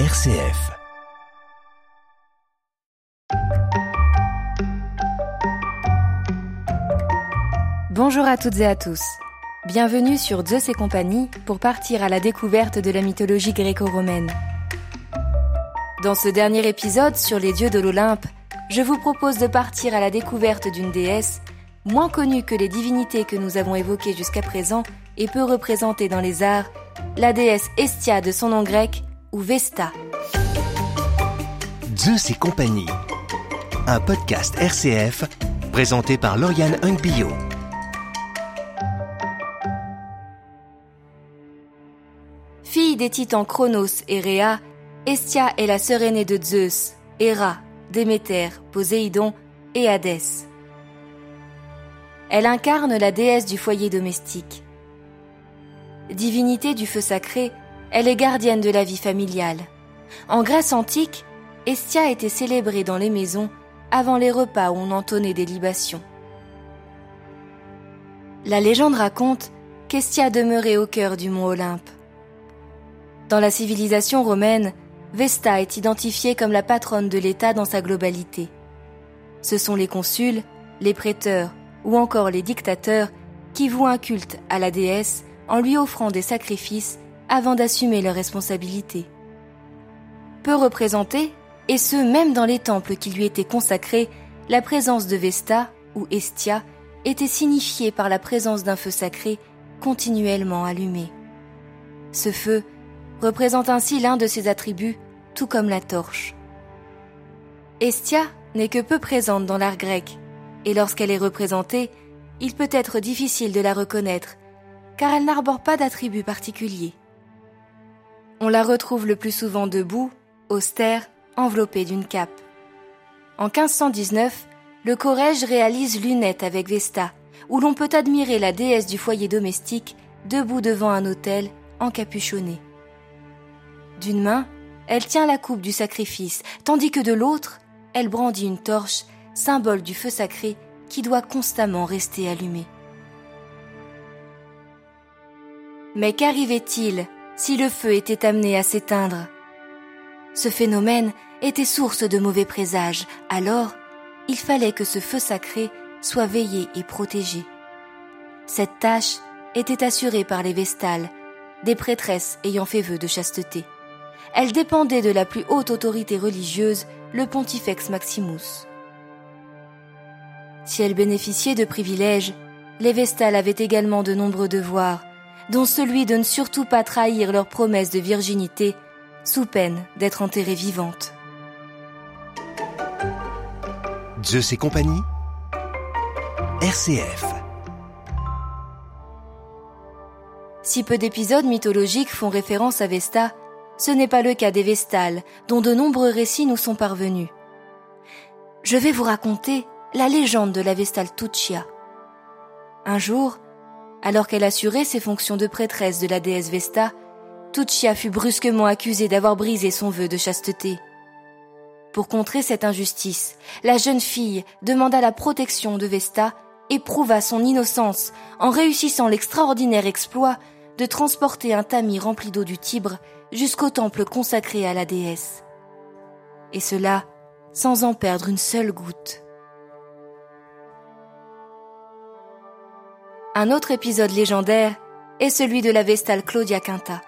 RCF. Bonjour à toutes et à tous. Bienvenue sur Zeus et compagnie pour partir à la découverte de la mythologie gréco-romaine. Dans ce dernier épisode sur les dieux de l'Olympe, je vous propose de partir à la découverte d'une déesse moins connue que les divinités que nous avons évoquées jusqu'à présent et peu représentée dans les arts, la déesse Estia de son nom grec ou Vesta. Zeus et compagnie. Un podcast RCF présenté par Lauriane Hungbio. Fille des titans Chronos et Rhea, Estia est la sœur aînée de Zeus, Héra, Déméter, Poséidon et Hadès. Elle incarne la déesse du foyer domestique. Divinité du feu sacré, elle est gardienne de la vie familiale. En Grèce antique, Estia était célébrée dans les maisons avant les repas où on entonnait des libations. La légende raconte qu'Estia demeurait au cœur du mont Olympe. Dans la civilisation romaine, Vesta est identifiée comme la patronne de l'État dans sa globalité. Ce sont les consuls, les prêteurs ou encore les dictateurs qui vouent un culte à la déesse en lui offrant des sacrifices avant d'assumer leurs responsabilités. Peu représentée, et ce même dans les temples qui lui étaient consacrés, la présence de Vesta ou Estia était signifiée par la présence d'un feu sacré continuellement allumé. Ce feu représente ainsi l'un de ses attributs, tout comme la torche. Estia n'est que peu présente dans l'art grec, et lorsqu'elle est représentée, il peut être difficile de la reconnaître, car elle n'arbore pas d'attributs particuliers. On la retrouve le plus souvent debout, austère, enveloppée d'une cape. En 1519, le Corrège réalise Lunette avec Vesta, où l'on peut admirer la déesse du foyer domestique debout devant un autel encapuchonné. D'une main, elle tient la coupe du sacrifice, tandis que de l'autre, elle brandit une torche, symbole du feu sacré qui doit constamment rester allumé. Mais qu'arrivait-il? Si le feu était amené à s'éteindre Ce phénomène était source de mauvais présages, alors il fallait que ce feu sacré soit veillé et protégé. Cette tâche était assurée par les Vestales, des prêtresses ayant fait vœu de chasteté. Elle dépendait de la plus haute autorité religieuse, le Pontifex Maximus. Si elles bénéficiaient de privilèges, les Vestales avaient également de nombreux devoirs, dont celui de ne surtout pas trahir leur promesse de virginité, sous peine d'être enterrées vivantes. Zeus et compagnie. RCF. Si peu d'épisodes mythologiques font référence à Vesta, ce n'est pas le cas des Vestales, dont de nombreux récits nous sont parvenus. Je vais vous raconter la légende de la Vestale Tuccia. Un jour, alors qu'elle assurait ses fonctions de prêtresse de la déesse Vesta, Tuccia fut brusquement accusée d'avoir brisé son vœu de chasteté. Pour contrer cette injustice, la jeune fille demanda la protection de Vesta et prouva son innocence en réussissant l'extraordinaire exploit de transporter un tamis rempli d'eau du Tibre jusqu'au temple consacré à la déesse. Et cela sans en perdre une seule goutte. Un autre épisode légendaire est celui de la Vestale Claudia Quinta.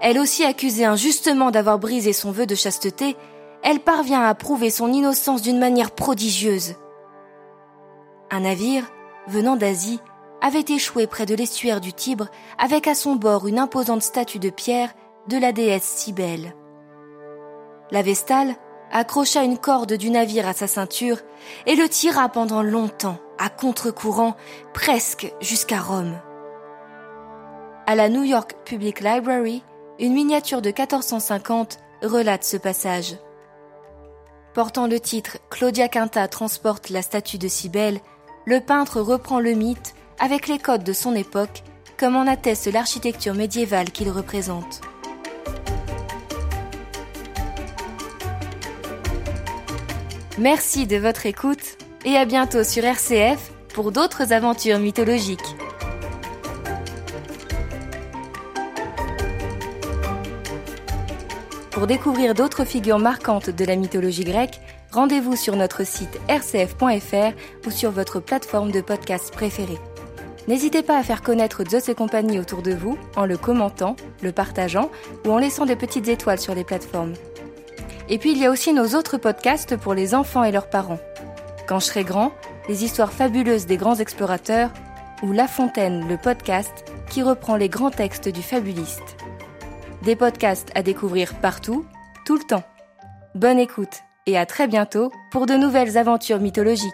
Elle aussi accusée injustement d'avoir brisé son vœu de chasteté, elle parvient à prouver son innocence d'une manière prodigieuse. Un navire, venant d'Asie, avait échoué près de l'estuaire du Tibre avec à son bord une imposante statue de pierre de la déesse Cybèle. La Vestale accrocha une corde du navire à sa ceinture et le tira pendant longtemps à contre-courant, presque jusqu'à Rome. À la New York Public Library, une miniature de 1450 relate ce passage. Portant le titre Claudia Quinta transporte la statue de Cybèle, le peintre reprend le mythe avec les codes de son époque, comme en atteste l'architecture médiévale qu'il représente. Merci de votre écoute et à bientôt sur RCF pour d'autres aventures mythologiques. Pour découvrir d'autres figures marquantes de la mythologie grecque, rendez-vous sur notre site rcf.fr ou sur votre plateforme de podcast préférée. N'hésitez pas à faire connaître Zeus et compagnie autour de vous en le commentant, le partageant ou en laissant des petites étoiles sur les plateformes. Et puis il y a aussi nos autres podcasts pour les enfants et leurs parents. Quand je serai grand, les histoires fabuleuses des grands explorateurs ou La Fontaine, le podcast qui reprend les grands textes du fabuliste. Des podcasts à découvrir partout, tout le temps. Bonne écoute et à très bientôt pour de nouvelles aventures mythologiques.